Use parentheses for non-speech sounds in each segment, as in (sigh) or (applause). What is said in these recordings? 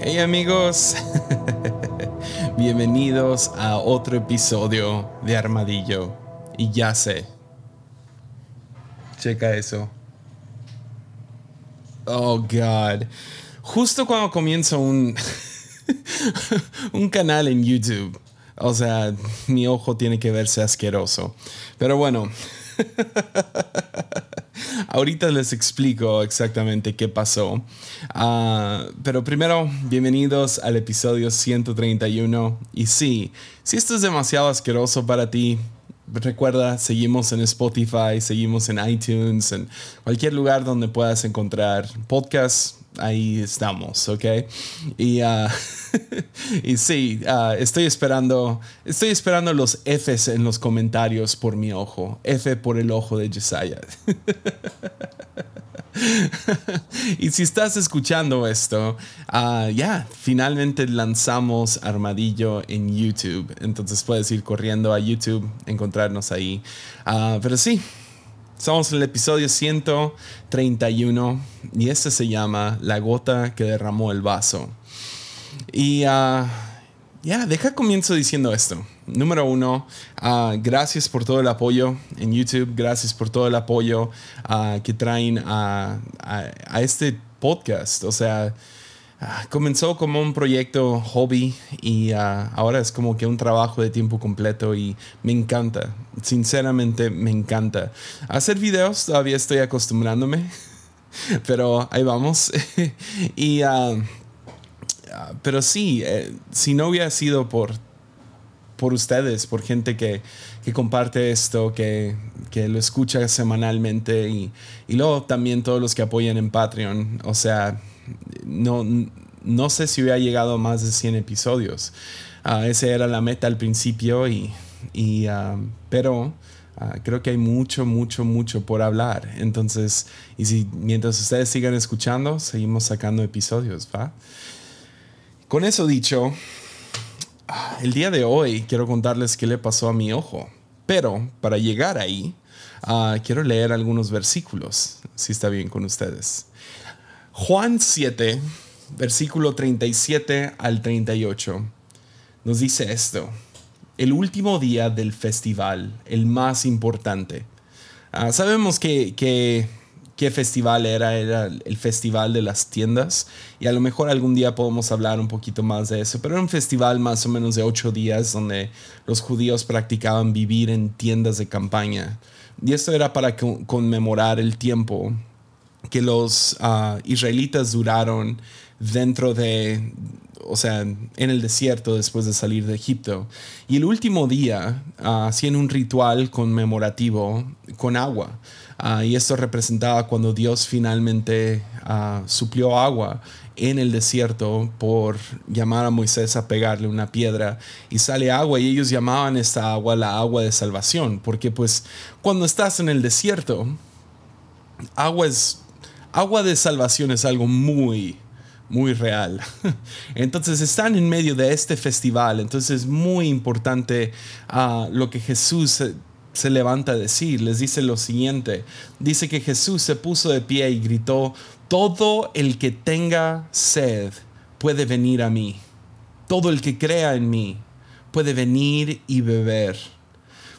Hey amigos, (laughs) bienvenidos a otro episodio de Armadillo. Y ya sé, checa eso. Oh God, justo cuando comienzo un, (laughs) un canal en YouTube, o sea, mi ojo tiene que verse asqueroso. Pero bueno. (laughs) Ahorita les explico exactamente qué pasó. Ah, pero primero, bienvenidos al episodio 131. Y sí, si esto es demasiado asqueroso para ti, recuerda, seguimos en Spotify, seguimos en iTunes, en cualquier lugar donde puedas encontrar podcasts ahí estamos, ¿ok? Y, (laughs) y sí, uh, estoy esperando, estoy esperando los Fs en los comentarios por mi ojo. F por el ojo de Josiah. (laughs) y si estás escuchando esto, uh, ya, finalmente lanzamos Armadillo en YouTube. Entonces puedes ir corriendo a YouTube, encontrarnos ahí. pero sí, Estamos en el episodio 131 y este se llama La gota que derramó el vaso. Y ah, ya, deja comienzo diciendo esto. Número uno, ah, gracias por todo el apoyo en YouTube, gracias por todo el apoyo ah, que traen a, a este podcast. O sea, Ah, comenzó como un proyecto hobby y ah, ahora es como que un trabajo de tiempo completo y me encanta, sinceramente me encanta. Hacer videos todavía estoy acostumbrándome, (laughs) pero ahí vamos. (laughs) y, ah, pero sí, eh, si no hubiera sido por, por ustedes, por gente que, que comparte esto, que, que, lo escucha semanalmente y, y luego también todos los que apoyan en Patreon, o sea no, no sé si hubiera llegado a más de 100 episodios. Uh, esa era la meta al principio, y, uh, pero uh, creo que hay mucho, mucho, mucho por hablar. Entonces, y si mientras ustedes sigan escuchando, seguimos sacando episodios, ¿va? Con eso dicho, el día de hoy quiero contarles qué le pasó a mi ojo. Pero para llegar ahí, quiero leer algunos versículos, si está bien con ustedes. Juan 7, versículo 37 al 38, nos dice esto. El último día del festival, el más importante. Ah, sabemos que, que, qué festival era, era el festival de las tiendas y a lo mejor algún día podemos hablar un poquito más de eso, pero era un festival más o menos de ocho días donde los judíos practicaban vivir en tiendas de campaña. Y esto era para conmemorar el tiempo que los ah, israelitas duraron dentro de, o sea, en el desierto después de salir de Egipto. Y el último día uh, hacían un ritual conmemorativo con agua. Ah, y esto representaba cuando Dios finalmente suplió agua en el desierto por llamar a Moisés a pegarle una piedra y sale agua y ellos llamaban esta agua la agua de salvación porque pues cuando estás en el desierto agua es agua de salvación es algo muy, muy real. (laughs) Entonces están en medio de este festival, entonces es muy importante ah, lo que Jesús se, levanta a decir. Les dice lo siguiente, dice que Jesús se puso de pie y gritó, todo el que tenga sed puede venir a mí, todo el que crea en mí puede venir y beber,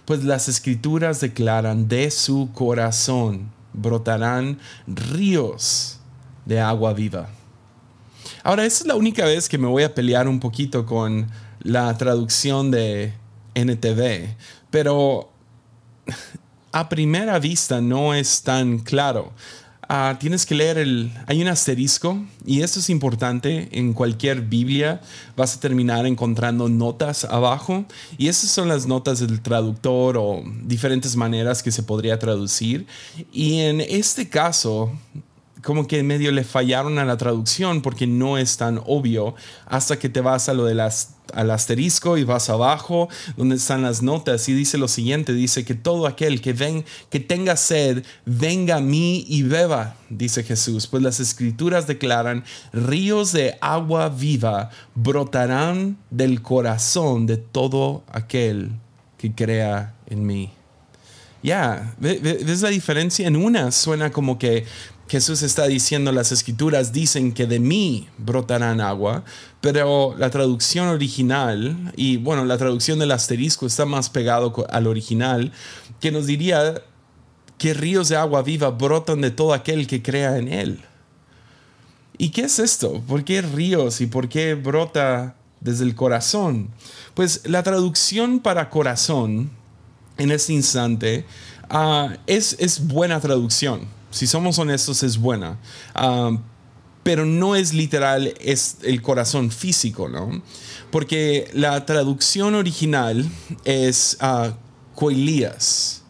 pues las escrituras declaran de su corazón brotarán ríos de agua viva. Ahora, esa es la única vez que me voy a pelear un poquito con la traducción de NTV, pero (laughs) a primera vista no es tan claro. Ah, tienes que leer el... Hay un asterisco y esto es importante. En cualquier Biblia vas a terminar encontrando notas abajo y esas son las notas del traductor o diferentes maneras que se podría traducir. Y en este caso, como que medio le fallaron a la traducción porque no es tan obvio hasta que te vas a lo de las al asterisco y vas abajo donde están las notas y dice lo siguiente dice que todo aquel que ven que tenga sed venga a mí y beba dice Jesús. Pues las escrituras declaran ríos de agua viva brotarán del corazón de todo aquel que crea en mí. Ya ves la diferencia en una suena como que Jesús está diciendo, las escrituras dicen que de mí brotarán agua, pero la traducción original, y bueno, la traducción del asterisco está más pegado al original, que nos diría que ríos de agua viva brotan de todo aquel que crea en él. ¿Y qué es esto? ¿Por qué ríos y por qué brota desde el corazón? Pues la traducción para corazón en este instante ah, es, es buena traducción si somos honestos, es buena. Ah, pero no es literal, es el corazón físico, ¿no? Porque la traducción original es uh, coilías.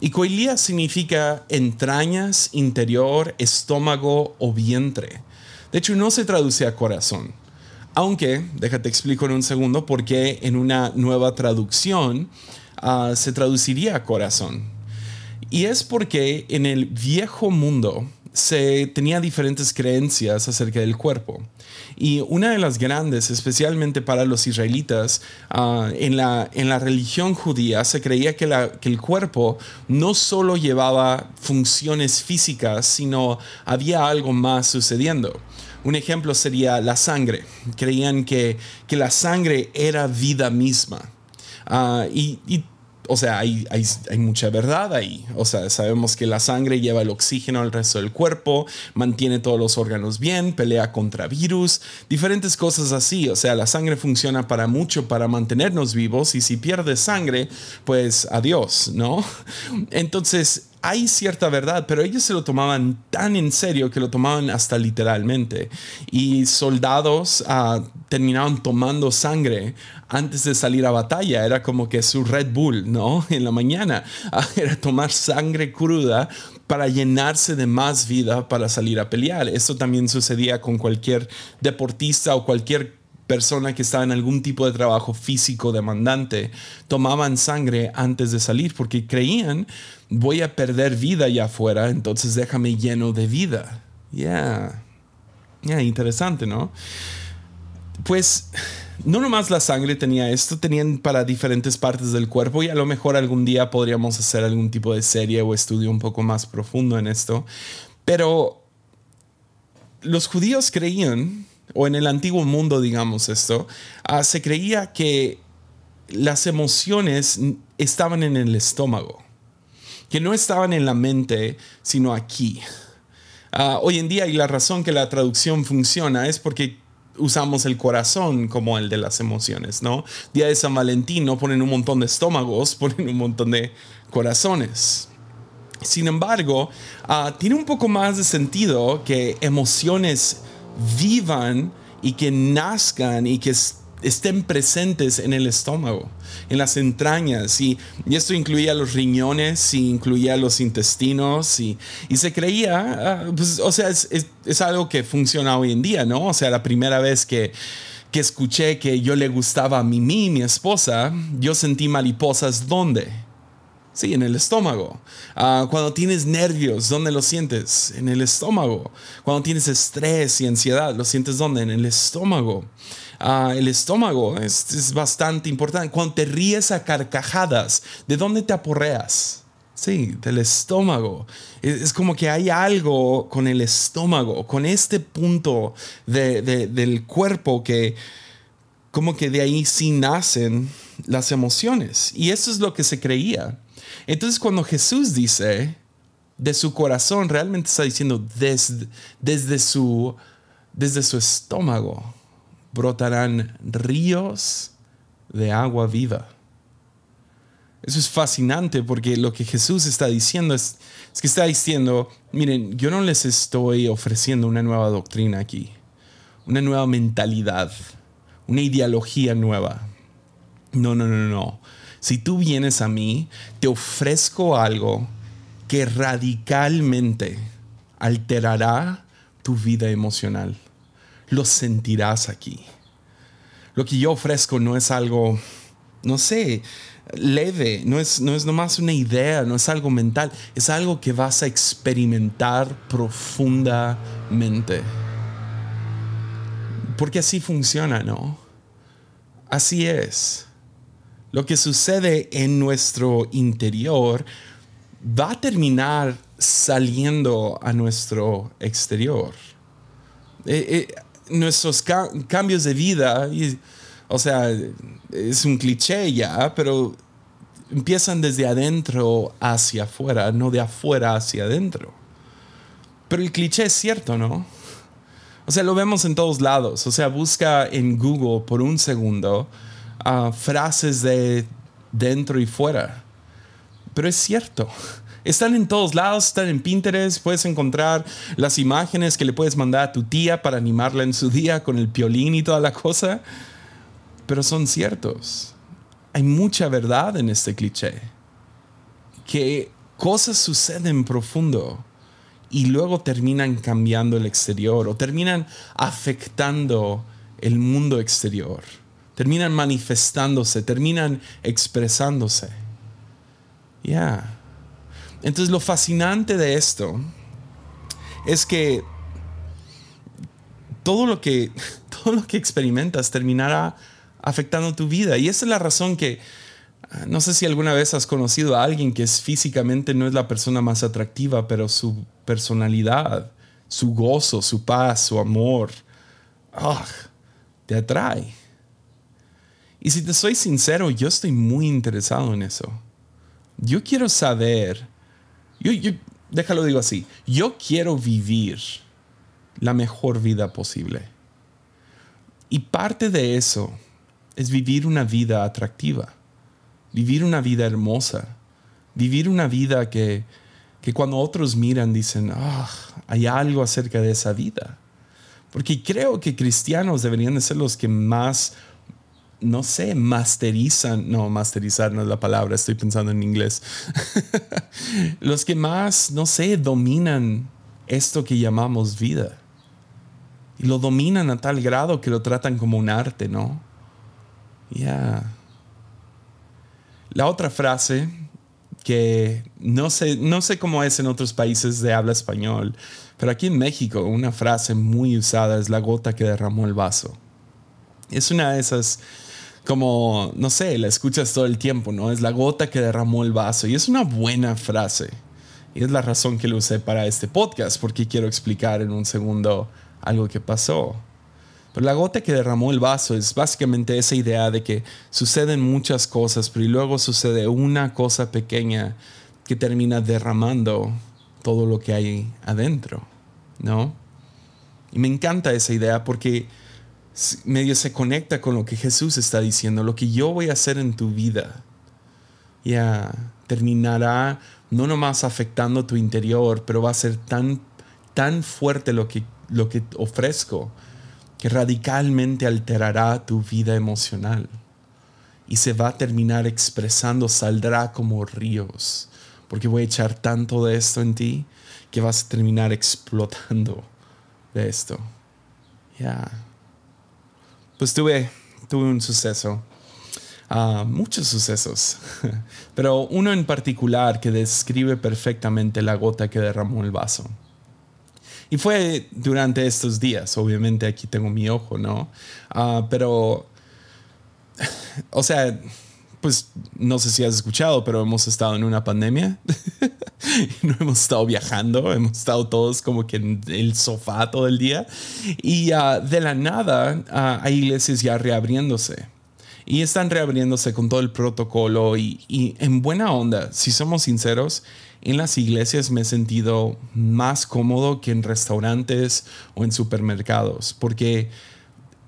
Y coilías significa entrañas, interior, estómago o vientre. De hecho, no se traduce a corazón. Aunque, déjate explico en un segundo por qué en una nueva traducción ah, se traduciría a corazón. Y es porque en el viejo mundo se tenía diferentes creencias acerca del cuerpo. Y una de las grandes, especialmente para los israelitas, ah, en, la, en la religión judía se creía que, el cuerpo no solo llevaba funciones físicas, sino había algo más sucediendo. Un ejemplo sería la sangre. Creían que, que la sangre era vida misma. Uh, y, y, o sea, hay, hay, hay, mucha verdad ahí. O sea, sabemos que la sangre lleva el oxígeno al resto del cuerpo, mantiene todos los órganos bien, pelea contra virus, diferentes cosas así. O sea, la sangre funciona para mucho, para mantenernos vivos y si pierde sangre, pues adiós, ¿no? (laughs) Entonces, hay cierta verdad, pero ellos se lo tomaban tan en serio que lo tomaban hasta literalmente. Y soldados uh, terminaban tomando sangre antes de salir a batalla. Era como que su Red Bull, ¿no? (laughs) En la mañana. era tomar sangre cruda para llenarse de más vida para salir a pelear. Eso también sucedía con cualquier deportista o cualquier persona que estaba en algún tipo de trabajo físico demandante. Tomaban sangre antes de salir porque creían voy a perder vida allá afuera, entonces déjame lleno de vida. Ya, ya, interesante, ¿no? Pues no nomás la sangre tenía esto, tenían para diferentes partes del cuerpo y a lo mejor algún día podríamos hacer algún tipo de serie o estudio un poco más profundo en esto. Pero los judíos creían, o en el antiguo mundo digamos esto, ah, se creía que las emociones estaban en el estómago que no estaban en la mente, sino aquí. Ah, hoy en día, y la razón que la traducción funciona es porque usamos el corazón como el de las emociones, ¿no? Día de San Valentín no ponen un montón de estómagos, (laughs) ponen un montón de corazones. Sin embargo, ah, tiene un poco más de sentido que emociones vivan y que nazcan y que estén presentes en el estómago, en las entrañas. Y, esto incluía los riñones y incluía los intestinos. Y, se creía, ah, pues, o sea, es, algo que funciona hoy en día, ¿no? O sea, la primera vez que, que escuché que yo le gustaba a Mimi, mi esposa, yo sentí mariposas, ¿dónde? Sí, en el estómago. Ah, cuando tienes nervios, ¿dónde lo sientes? En el estómago. Cuando tienes estrés y ansiedad, ¿lo sientes dónde? En el estómago. Ah, el estómago es, bastante importante. Cuando te ríes a carcajadas, ¿de dónde te aporreas? Sí, del estómago. Es, como que hay algo con el estómago, con este punto del cuerpo que como que de ahí sí nacen las emociones. Y eso es lo que se creía. Entonces cuando Jesús dice de su corazón, realmente está diciendo desde, desde, su, desde su estómago brotarán ríos de agua viva. Eso es fascinante porque lo que Jesús está diciendo es, es, que está diciendo, miren, yo no les estoy ofreciendo una nueva doctrina aquí, una nueva mentalidad, una ideología nueva. No, no, no, no. Si tú vienes a mí, te ofrezco algo que radicalmente alterará tu vida emocional lo sentirás aquí. Lo que yo ofrezco no es algo, no sé, leve, no es, no es nomás una idea, no es algo mental, es algo que vas a experimentar profundamente. Porque así funciona, ¿no? Así es. Lo que sucede en nuestro interior va a terminar saliendo a nuestro exterior. Eh, eh, nuestros cambios de vida, o sea, es un cliché ya, pero empiezan desde adentro hacia afuera, no de afuera hacia adentro. Pero el cliché es cierto, ¿no? O sea, lo vemos en todos lados. O sea, busca en Google por un segundo frases de dentro y fuera. Pero es cierto. Están en todos lados, están en Pinterest, puedes encontrar las imágenes que le puedes mandar a tu tía para animarla en su día con el piolín y toda la cosa. Pero son ciertos. Hay mucha verdad en este cliché. Que cosas suceden profundo y luego terminan cambiando el exterior o terminan afectando el mundo exterior. Terminan manifestándose, terminan expresándose. Ya. Entonces lo fascinante de esto es que todo lo que, (laughs) todo lo que experimentas terminará afectando tu vida. Y esa es la razón que, no sé si alguna vez has conocido a alguien que es físicamente no es la persona más atractiva, pero su personalidad, su gozo, su paz, su amor, ah, te atrae. Y si te soy sincero, yo estoy muy interesado en eso. Yo quiero saber yo, déjalo digo así, yo quiero vivir la mejor vida posible. Y parte de eso es vivir una vida atractiva, vivir una vida hermosa, vivir una vida que, que cuando otros miran dicen, ah, hay algo acerca de esa vida. Porque creo que cristianos deberían de ser los que más no sé, masterizan, no, masterizar no es la palabra, estoy pensando en inglés. (laughs) Los que más, no sé, dominan esto que llamamos vida. Y lo dominan a tal grado que lo tratan como un arte, ¿no? Ya. La otra frase que no sé, no sé cómo es en otros países de habla español, pero aquí en México una frase muy usada es la gota que derramó el vaso. Es una de esas como, no sé, la escuchas todo el tiempo, ¿no? Es la gota que derramó el vaso. Y es una buena frase. Y es la razón que lo usé para este podcast, porque quiero explicar en un segundo algo que pasó. Pero la gota que derramó el vaso es básicamente esa idea de que suceden muchas cosas, pero luego sucede una cosa pequeña que termina derramando todo lo que hay adentro, ¿no? Y me encanta esa idea porque medio se conecta con lo que Jesús está diciendo, lo que yo voy a hacer en tu vida. Ya terminará no nomás afectando tu interior, pero va a ser tan, tan fuerte lo que, lo que ofrezco que radicalmente alterará tu vida emocional y se va a terminar expresando, saldrá como ríos, porque voy a echar tanto de esto en ti que vas a terminar explotando de esto. Ya pues tuve, tuve un suceso, ah, muchos sucesos, (laughs) pero uno en particular que describe perfectamente la gota que derramó el vaso. Y fue durante estos días, obviamente aquí tengo mi ojo, ¿no? Ah, pero, (laughs) o sea, pues no sé si has escuchado, pero hemos estado en una pandemia. (laughs) no hemos estado viajando, hemos estado todos como que en el sofá todo el día. Y ah, de la nada ah, hay iglesias ya reabriéndose. Y están reabriéndose con todo el protocolo y, y en buena onda, si somos sinceros, en las iglesias me he sentido más cómodo que en restaurantes o en supermercados, porque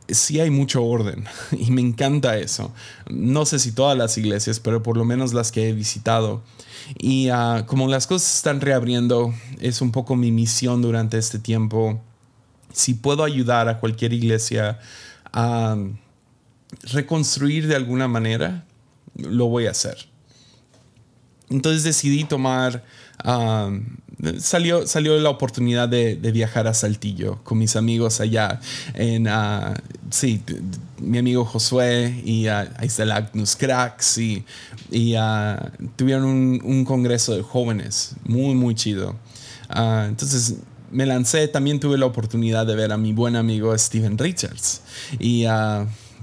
sí hay mucho orden (laughs) y me encanta eso. No sé si todas las iglesias, pero por lo menos las que he visitado. Y ah, como las cosas están reabriendo, es un poco mi misión durante este tiempo. Si puedo ayudar a cualquier iglesia a reconstruir de alguna manera, lo voy a hacer. Entonces decidí tomar ah, salió, salió la oportunidad de, viajar a Saltillo con mis amigos allá. En, uh, sí, mi amigo Josué y uh, ahí está el Agnus Cracks y, y uh, tuvieron un, un, congreso de jóvenes muy, muy chido. entonces me lancé, también tuve la oportunidad de ver a mi buen amigo Steven Richards y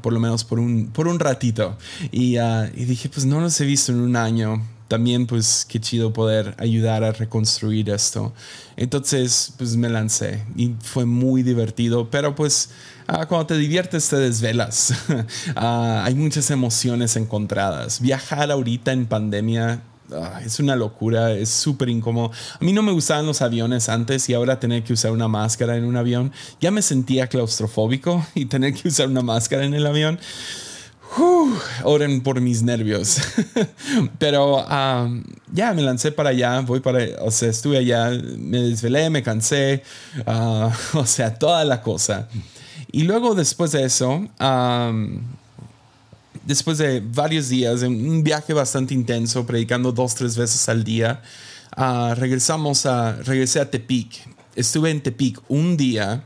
por lo menos por un, por un ratito. Y, y, dije, pues no los he visto en un año también pues qué chido poder ayudar a reconstruir esto. Entonces pues me lancé y fue muy divertido, pero pues ah, cuando te diviertes te desvelas. (laughs) Ah, hay muchas emociones encontradas. Viajar ahorita en pandemia Ah, es una locura, es súper incómodo. A mí no me gustaban los aviones antes y ahora tener que usar una máscara en un avión, ya me sentía claustrofóbico (laughs) y tener que usar una máscara en el avión. Oren por mis nervios. (laughs) Pero ya me lancé para allá, voy para, o sea, estuve allá, me desvelé, me cansé, ah, (laughs) o sea, toda la cosa. Y luego después de eso, después de varios días, un viaje bastante intenso, predicando dos, tres veces al día, uh, regresamos a, regresé a Tepic. Estuve en Tepic un día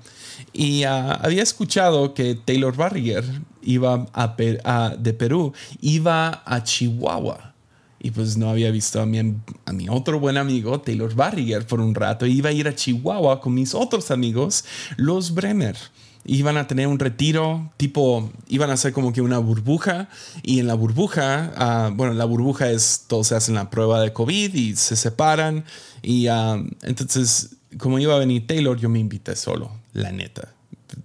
y uh, había escuchado que Taylor Barriger iba a, de Perú, iba a Chihuahua. Y pues no había visto a mi, a mi otro buen amigo, Taylor Barriger, por un rato. Iba a ir a Chihuahua con mis otros amigos, los Bremer iban a tener un retiro, tipo, iban a hacer como que una burbuja y en la burbuja, uh, bueno, la burbuja es, todos se hacen la prueba de COVID y se separan y uh, entonces, como iba a venir Taylor, yo me invité solo, la neta.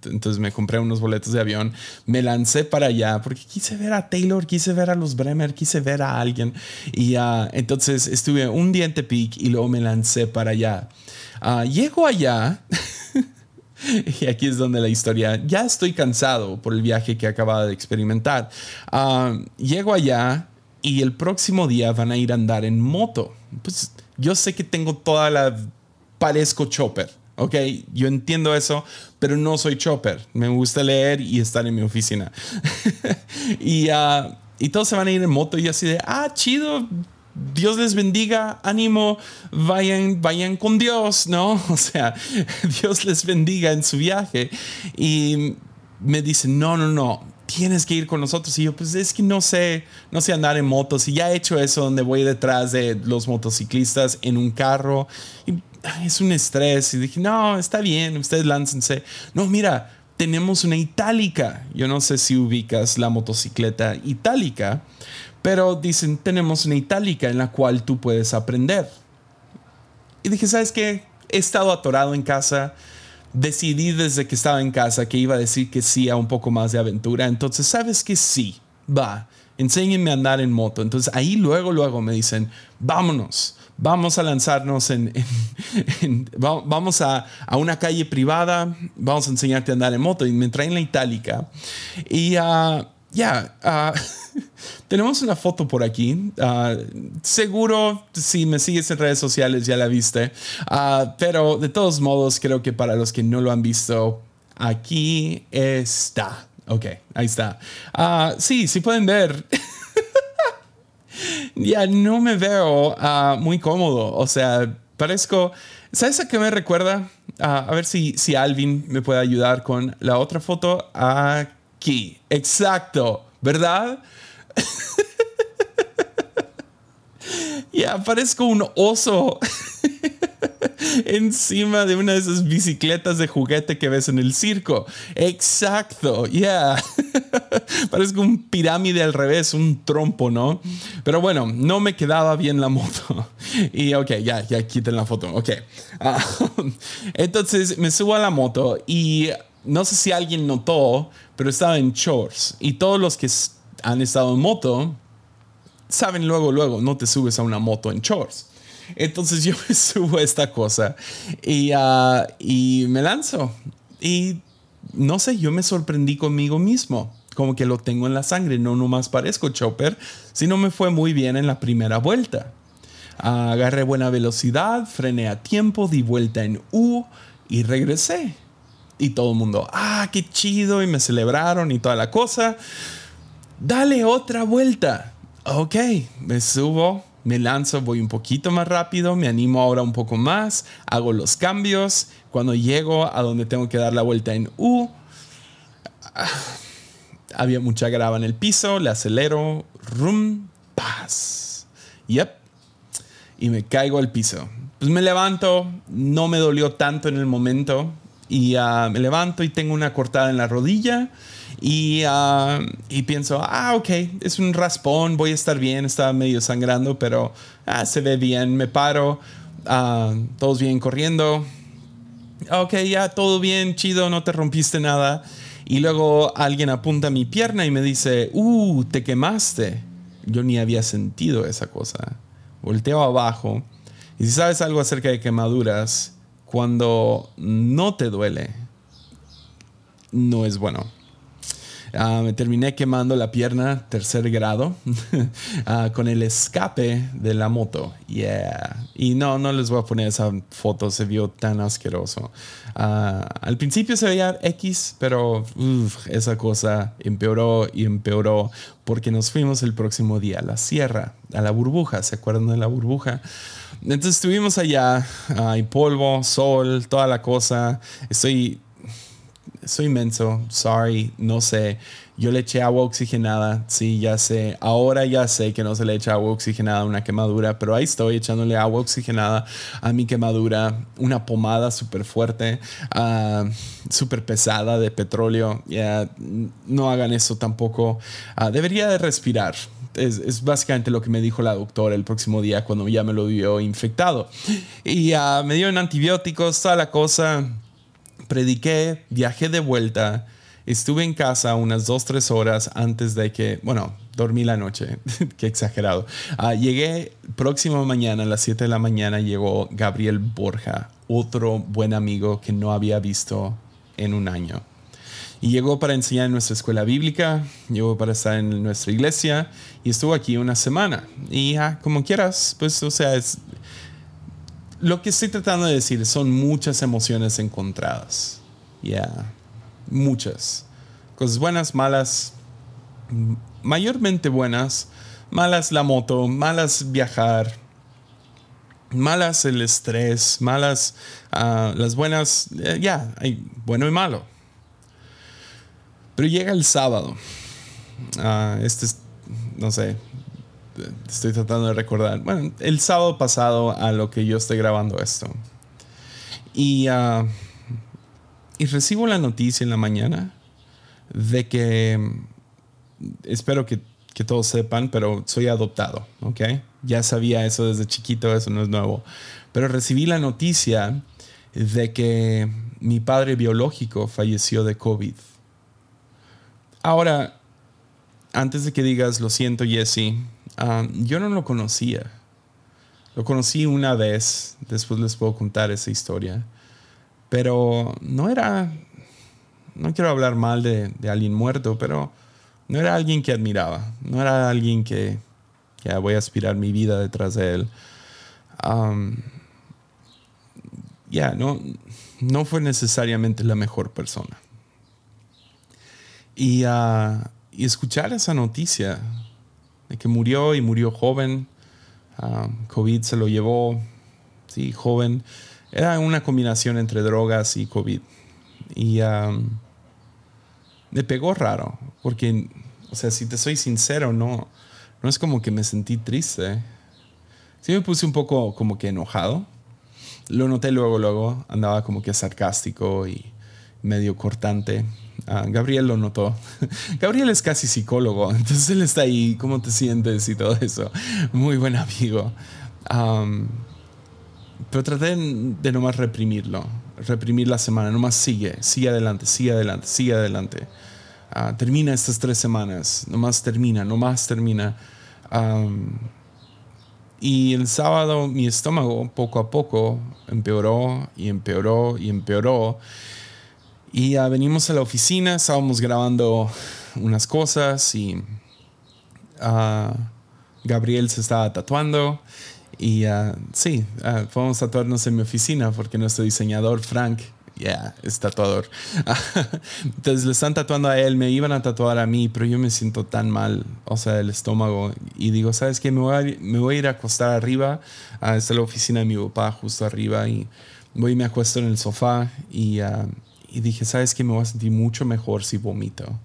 Entonces me compré unos boletos de avión, me lancé para allá porque quise ver a Taylor, quise ver a los Bremer, quise ver a alguien. Y uh, entonces estuve un día en Tepic y luego me lancé para allá. llego allá (laughs) Y aquí es donde la historia, ya estoy cansado por el viaje que acababa de experimentar. Ah, llego allá y el próximo día van a ir a andar en moto. Pues yo sé que tengo toda la... Parezco chopper, ¿ok? Yo entiendo eso, pero no soy chopper. Me gusta leer y estar en mi oficina. (laughs) y, uh, y todos se van a ir en moto y así de, ah, chido, Dios les bendiga, ánimo, vayan, vayan con Dios, ¿no? (laughs) O sea, (laughs) Dios les bendiga en su viaje. Y me dicen, no, no, no, tienes que ir con nosotros. Y yo, pues es que no sé, no sé andar en motos. Y ya he hecho eso donde voy detrás de los motociclistas en un carro. Y es un estrés. Y dije, no, está bien, ustedes láncense. No, mira, tenemos una itálica. Yo no sé si ubicas la motocicleta itálica pero dicen, tenemos una itálica en la cual tú puedes aprender. Y dije, ¿sabes qué? He estado atorado en casa. Decidí desde que estaba en casa que iba a decir que sí a un poco más de aventura. Entonces, ¿sabes que sí? Va, enséñenme a andar en moto. Entonces, ahí luego, luego me dicen, vámonos. Vamos a lanzarnos en, vamos a, a, una calle privada, vamos a enseñarte a andar en moto. Y me traen la itálica. Y uh, ya, ah, (laughs) tenemos una foto por aquí. Ah, seguro si me sigues en redes sociales ya la viste. Ah, pero de todos modos, creo que para los que no lo han visto, aquí está. Ok, ahí está. sí, sí pueden ver. (laughs) ya no me veo muy cómodo. O sea, parezco... ¿Sabes a qué me recuerda? a ver si, si Alvin me puede ayudar con la otra foto. Aquí Exacto, ¿verdad? (laughs) ya parezco un oso (laughs) (laughs) encima de una de esas bicicletas de juguete que ves en el circo. Exacto, ya. (laughs) Parezco un pirámide al revés, un trompo, ¿no? Pero bueno, no me quedaba bien la moto. (laughs) Y ok, ya, ya quiten la foto. Ok. Ah, entonces me subo a la moto y no sé si alguien notó, pero estaba en shorts. Y todos los que han estado en moto saben luego, luego, no te subes a una moto en shorts. Entonces (laughs) yo me subo a esta cosa y, ah, y me lanzo. Y no sé, yo me sorprendí conmigo mismo. Como que lo tengo en la sangre. No nomás parezco chopper, sino me fue muy bien en la primera vuelta. agarré buena velocidad, frené a tiempo, di vuelta en U y regresé y todo el mundo, ah, qué chido, y me celebraron y toda la cosa. Dale otra vuelta. Ok, me subo, me lanzo, voy un poquito más rápido, me animo ahora un poco más, hago los cambios. Cuando llego a donde tengo que dar la vuelta en U, ah, había mucha grava en el piso, le acelero, rum, paz. Yep. Y me caigo al piso. Pues me levanto, no me dolió tanto en el momento, y ah, me levanto y tengo una cortada en la rodilla Y, ah, y, pienso, ah, ok, es un raspón, voy a estar bien, estaba medio sangrando, pero ah, se ve bien, me paro, ah, todos bien corriendo. Ok, ya todo bien, chido, no te rompiste nada. Y luego alguien apunta mi pierna y me dice, uh, te quemaste. Yo ni había sentido esa cosa. Volteo abajo. Y si sabes algo acerca de quemaduras, cuando no te duele, no es bueno. Ah, me terminé quemando la pierna tercer grado (laughs) ah, con el escape de la moto. Yeah. Y no, no les voy a poner esa foto, se vio tan asqueroso. Ah, al principio se veía X, pero esa cosa empeoró y empeoró porque nos fuimos el próximo día a la sierra, a la burbuja. ¿Se acuerdan de la burbuja? Entonces estuvimos allá, hay polvo, sol, toda la cosa. Estoy soy inmenso, sorry, no sé. Yo le eché agua oxigenada, sí, ya sé. Ahora ya sé que no se le echa agua oxigenada a una quemadura, pero ahí estoy echándole agua oxigenada a mi quemadura. Una pomada súper fuerte, uh, súper pesada de petróleo. ya no hagan eso tampoco. Ah, debería de respirar. Es, básicamente lo que me dijo la doctora el próximo día cuando ya me lo vio infectado. Y uh, me dieron antibióticos, toda la cosa prediqué, viajé de vuelta, estuve en casa unas dos, tres horas antes de que, bueno, dormí la noche, (laughs) qué exagerado. Ah, llegué, próxima mañana, a las 7 de la mañana, llegó Gabriel Borja, otro buen amigo que no había visto en un año. Y llegó para enseñar en nuestra escuela bíblica, llegó para estar en nuestra iglesia y estuvo aquí una semana. Y ah, como quieras, pues, o sea, es, lo que estoy tratando de decir son muchas emociones encontradas. Ya, muchas. Cosas buenas, malas, mayormente buenas. Malas la moto, malas viajar, malas el estrés, malas ah, las buenas, eh, ya, hay bueno y malo. Pero llega el sábado. Uh, este es, no sé, estoy tratando de recordar. Bueno, el sábado pasado a lo que yo estoy grabando esto. Y, ah, recibo la noticia en la mañana de que, espero que, que, todos sepan, pero soy adoptado, ¿ok? Ya sabía eso desde chiquito, eso no es nuevo. Pero recibí la noticia de que mi padre biológico falleció de COVID. Ahora, antes de que digas, lo siento, Jesse, Yo no lo conocía. Lo conocí una vez, después les puedo contar esa historia. Pero no era, no quiero hablar mal de, alguien muerto, pero no era alguien que admiraba, no era alguien que, que voy a aspirar mi vida detrás de él. ya, no, no fue necesariamente la mejor persona. Y, uh, y escuchar esa noticia que murió y murió joven. Ah, COVID se lo llevó, sí, joven. Era una combinación entre drogas y COVID. Y me pegó raro, porque, o sea, si te soy sincero, no, no es como que me sentí triste. Sí me puse un poco como que enojado. Lo noté luego, luego, andaba como que sarcástico y medio cortante. Ah, Gabriel lo notó. (laughs) Gabriel es casi psicólogo, (laughs) entonces él está ahí, ¿cómo te sientes y todo eso? Muy buen amigo. pero traté de nomás reprimirlo, reprimir la semana, nomás sigue, sigue adelante, sigue adelante, sigue adelante. Ah, termina estas tres semanas, nomás termina, nomás termina. y el sábado mi estómago poco a poco empeoró y empeoró y empeoró. Y venimos a la oficina, estábamos grabando unas cosas y uh, Gabriel se estaba tatuando. Y uh, sí, uh, podemos tatuarnos en mi oficina porque nuestro diseñador Frank, yeah, es tatuador. (laughs) Entonces le están tatuando a él, me iban a tatuar a mí, pero yo me siento tan mal, o sea, el estómago. Y digo, ¿sabes qué? Me voy a, me voy a ir a acostar arriba. Uh, está la oficina de mi papá justo arriba y voy y me acuesto en el sofá y y dije, ¿sabes qué? Me voy a sentir mucho mejor si vomito.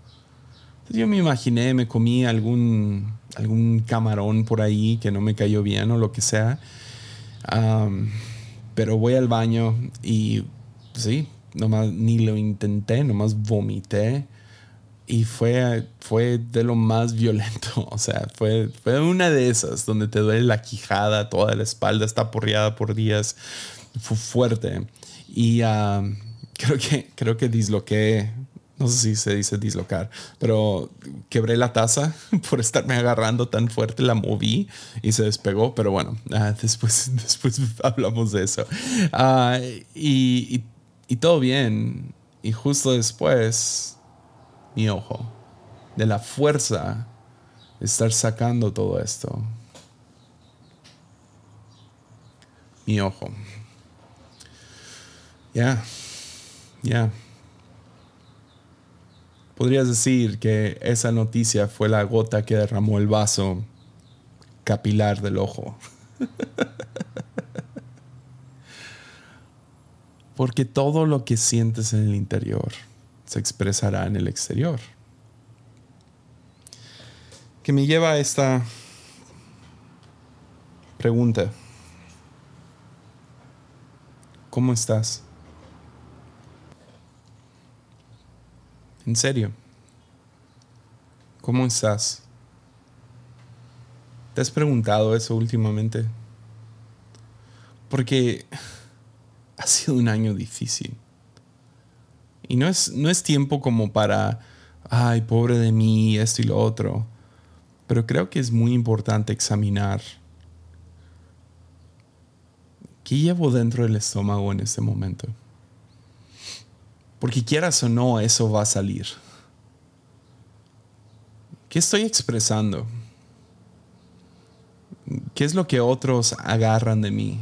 Yo me imaginé, me comí algún, algún camarón por ahí que no me cayó bien o lo que sea. pero voy al baño y sí, nomás ni lo intenté, nomás vomité y fue, fue de lo más violento. (laughs) O sea, fue, fue una de esas donde te duele la quijada, toda la espalda está porreada por días. Fue fuerte. Y creo, que, creo que disloqué, no sé si se dice dislocar, pero quebré la taza (laughs) por estarme agarrando tan fuerte, la moví y se despegó. Pero bueno, ah, después, (laughs) después hablamos de eso. Ah, y, y todo bien. Y justo después mi ojo, de la fuerza de estar sacando todo esto. Mi ojo. Ya, ya. Podrías decir que esa noticia fue la gota que derramó el vaso capilar del ojo. (laughs) Porque todo lo que sientes en el interior se expresará en el exterior. Que me lleva a esta pregunta. ¿Cómo estás? En serio. ¿Cómo estás? ¿Te has preguntado eso últimamente? Porque (laughs) ha sido un año difícil. Y no es, no es tiempo como para, ay, pobre de mí, esto y lo otro. Pero creo que es muy importante examinar qué llevo dentro del estómago en este momento. Porque quieras o no, eso va a salir. ¿Qué estoy expresando? ¿Qué es lo que otros agarran de mí?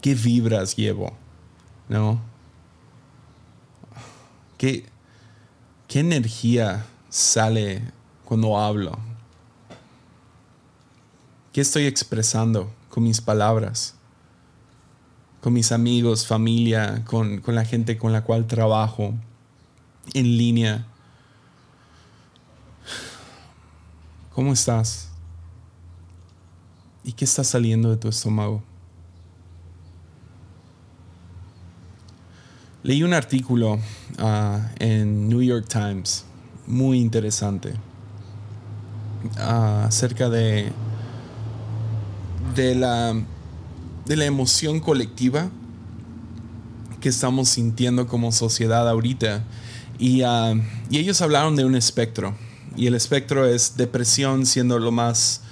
¿Qué vibras llevo? ¿no? ¿Qué, qué energía sale cuando hablo? ¿Qué estoy expresando con mis palabras? Con mis amigos, familia, con, con la gente con la cual trabajo, en línea. ¿Cómo estás? ¿Y qué está saliendo de tu estómago? Leí un artículo ah, en New York Times muy interesante ah, acerca de, de, la, de la emoción colectiva que estamos sintiendo como sociedad ahorita. Y, ah, y, ellos hablaron de un espectro. Y el espectro es depresión siendo lo más,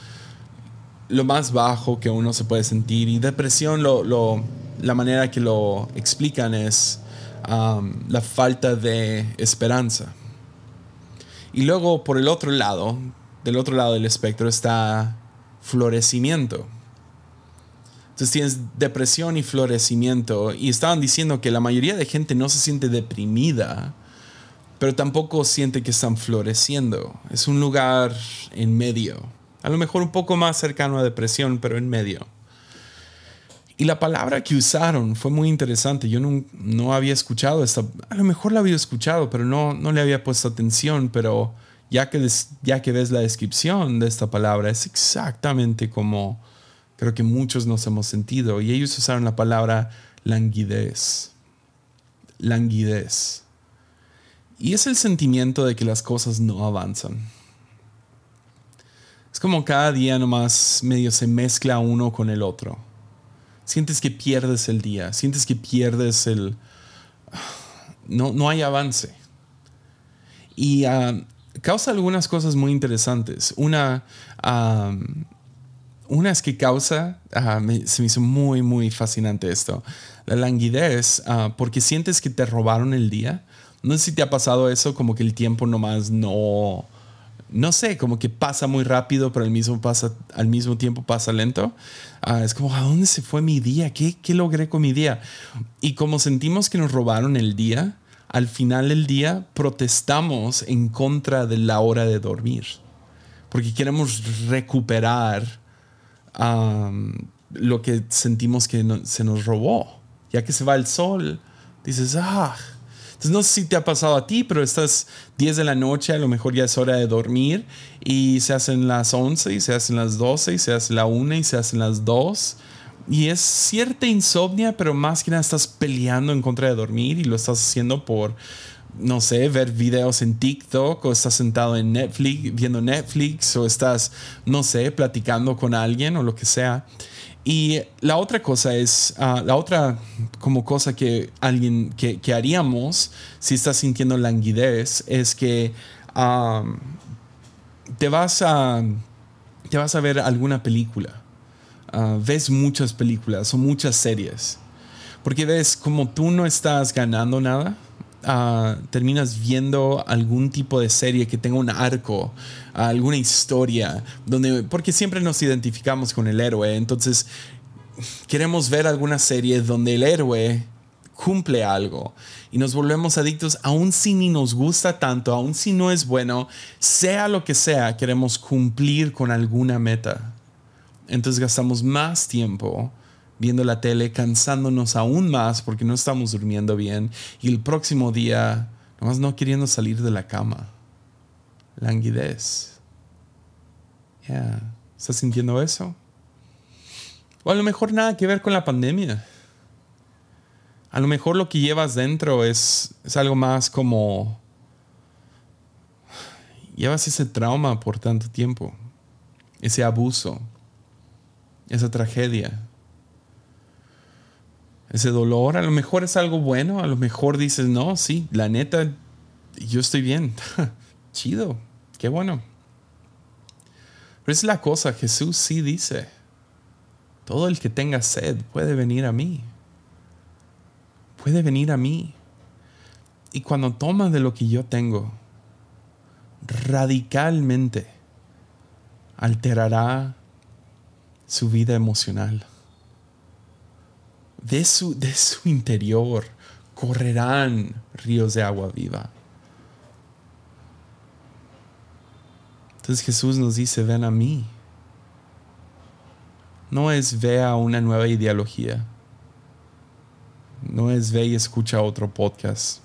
lo más bajo que uno se puede sentir. Y depresión, lo, lo, la manera que lo explican es la falta de esperanza. Y luego por el otro lado, del otro lado del espectro está florecimiento. Entonces tienes depresión y florecimiento. Y estaban diciendo que la mayoría de gente no se siente deprimida, pero tampoco siente que están floreciendo. Es un lugar en medio. A lo mejor un poco más cercano a depresión, pero en medio. Y la palabra que usaron fue muy interesante. Yo no, había escuchado esta, a lo mejor la había escuchado, pero no, no le había puesto atención, pero ya que, ya que ves la descripción de esta palabra, es exactamente como creo que muchos nos hemos sentido. Y ellos usaron la palabra languidez. Languidez. Y es el sentimiento de que las cosas no avanzan. Es como cada día nomás medio se mezcla uno con el otro sientes que pierdes el día, sientes que pierdes el... No, no hay avance. Y ah, causa algunas cosas muy interesantes. Una, una es que causa, ah, se me hizo muy, muy fascinante esto, la languidez, ah, porque sientes que te robaron el día. No sé si te ha pasado eso, como que el tiempo nomás no no sé, como que pasa muy rápido, pero al mismo, pasa, al mismo tiempo pasa lento. Ah, es como, ¿a dónde se fue mi día? ¿Qué, ¿Qué logré con mi día? Y como sentimos que nos robaron el día, al final del día protestamos en contra de la hora de dormir, porque queremos recuperar lo que sentimos que se nos robó. Ya que se va el sol, dices, ah, entonces no sé si te ha pasado a ti, pero estás 10 de la noche, a lo mejor ya es hora de dormir y se hacen las 11 y se hacen las 12 y se hace la 1 y se hacen las 2. Y es cierta insomnia, pero más que nada estás peleando en contra de dormir y lo estás haciendo por, no sé, ver videos en TikTok o estás sentado en Netflix, viendo Netflix o estás, no sé, platicando con alguien o lo que sea. Y la otra cosa es, ah, la otra como cosa que alguien, que, haríamos si estás sintiendo languidez es que te vas a, te vas a ver alguna película. Ah, ves muchas películas o muchas series. Porque ves, como tú no estás ganando nada, Ah, terminas viendo algún tipo de serie que tenga un arco, alguna historia, donde, porque siempre nos identificamos con el héroe, entonces queremos ver alguna serie donde el héroe cumple algo y nos volvemos adictos, aun si ni nos gusta tanto, aun si no es bueno, sea lo que sea, queremos cumplir con alguna meta. Entonces gastamos más tiempo viendo la tele, cansándonos aún más porque no estamos durmiendo bien y el próximo día nomás no queriendo salir de la cama. Languidez. Ya, ¿estás sintiendo eso? O a lo mejor nada que ver con la pandemia. A lo mejor lo que llevas dentro es, es algo más como... Llevas ese trauma por tanto tiempo, ese abuso, esa tragedia ese dolor. A lo mejor es algo bueno, a lo mejor dices, no, sí, la neta, yo estoy bien. (laughs) Chido, qué bueno. Pero es la cosa, Jesús sí dice, todo el que tenga sed puede venir a mí. Puede venir a mí. Y cuando toma de lo que yo tengo, radicalmente alterará su vida emocional de su, de su interior correrán ríos de agua viva. Entonces Jesús nos dice, ven a mí. No es ve a una nueva ideología. No es ve y escucha otro podcast.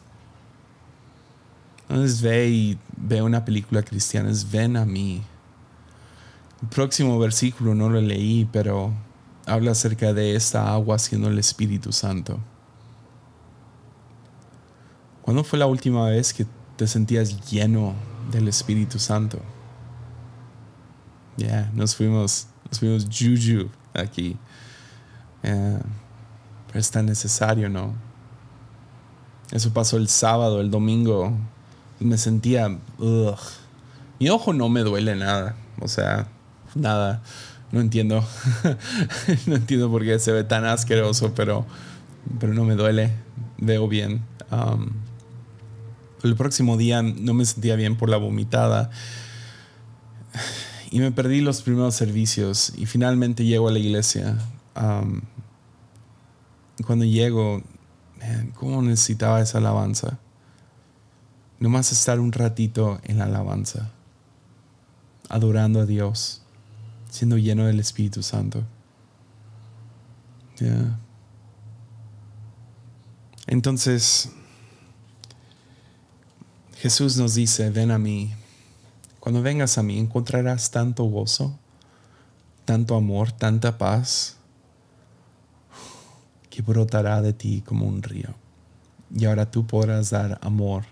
No es ve y ve una película cristiana, es ven a mí. El próximo versículo no lo leí, pero habla acerca de esta agua siendo el Espíritu Santo. ¿Cuándo fue la última vez que te sentías lleno del Espíritu Santo? Ya, nos fuimos, nos fuimos juju aquí. pero es tan necesario, ¿no? Eso pasó el sábado, el domingo. Me sentía, mi ojo no me duele nada, o sea, nada no entiendo. (laughs) no entiendo por qué se ve tan asqueroso, pero, pero no me duele. Veo bien. El próximo día no me sentía bien por la vomitada. Y me perdí los primeros servicios. Y finalmente llego a la iglesia. Cuando llego, ¿cómo necesitaba esa alabanza? Nomás estar un ratito en la alabanza, adorando a Dios siendo lleno del Espíritu Santo. Entonces, Jesús nos dice, ven a mí. Cuando vengas a mí encontrarás tanto gozo, tanto amor, tanta paz, que brotará de ti como un río. Y ahora tú podrás dar amor,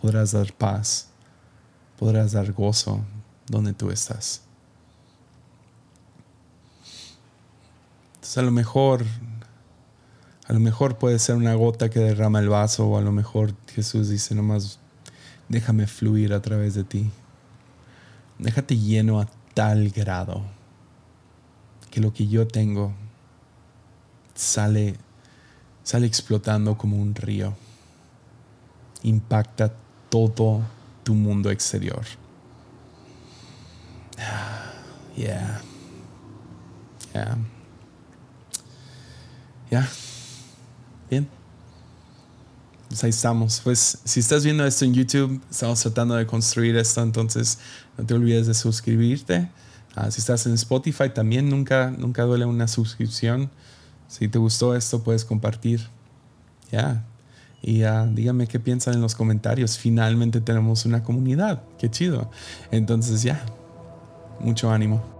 podrás dar paz, podrás dar gozo donde tú estás. A lo mejor, a lo mejor puede ser una gota que derrama el vaso o a lo mejor Jesús dice nomás, déjame fluir a través de ti. Déjate lleno a tal grado que lo que yo tengo sale, sale explotando como un río. Impacta todo tu mundo exterior. (sighs) Yeah. Yeah. Ya. Bien. Pues ahí estamos. Pues si estás viendo esto en YouTube, estamos tratando de construir esto, entonces no te olvides de suscribirte. Ah, si estás en Spotify, también nunca, nunca duele una suscripción. Si te gustó esto, puedes compartir. Ya. Y uh, dígame qué piensan en los comentarios. Finalmente tenemos una comunidad. Qué chido. Entonces ya. Mucho ánimo.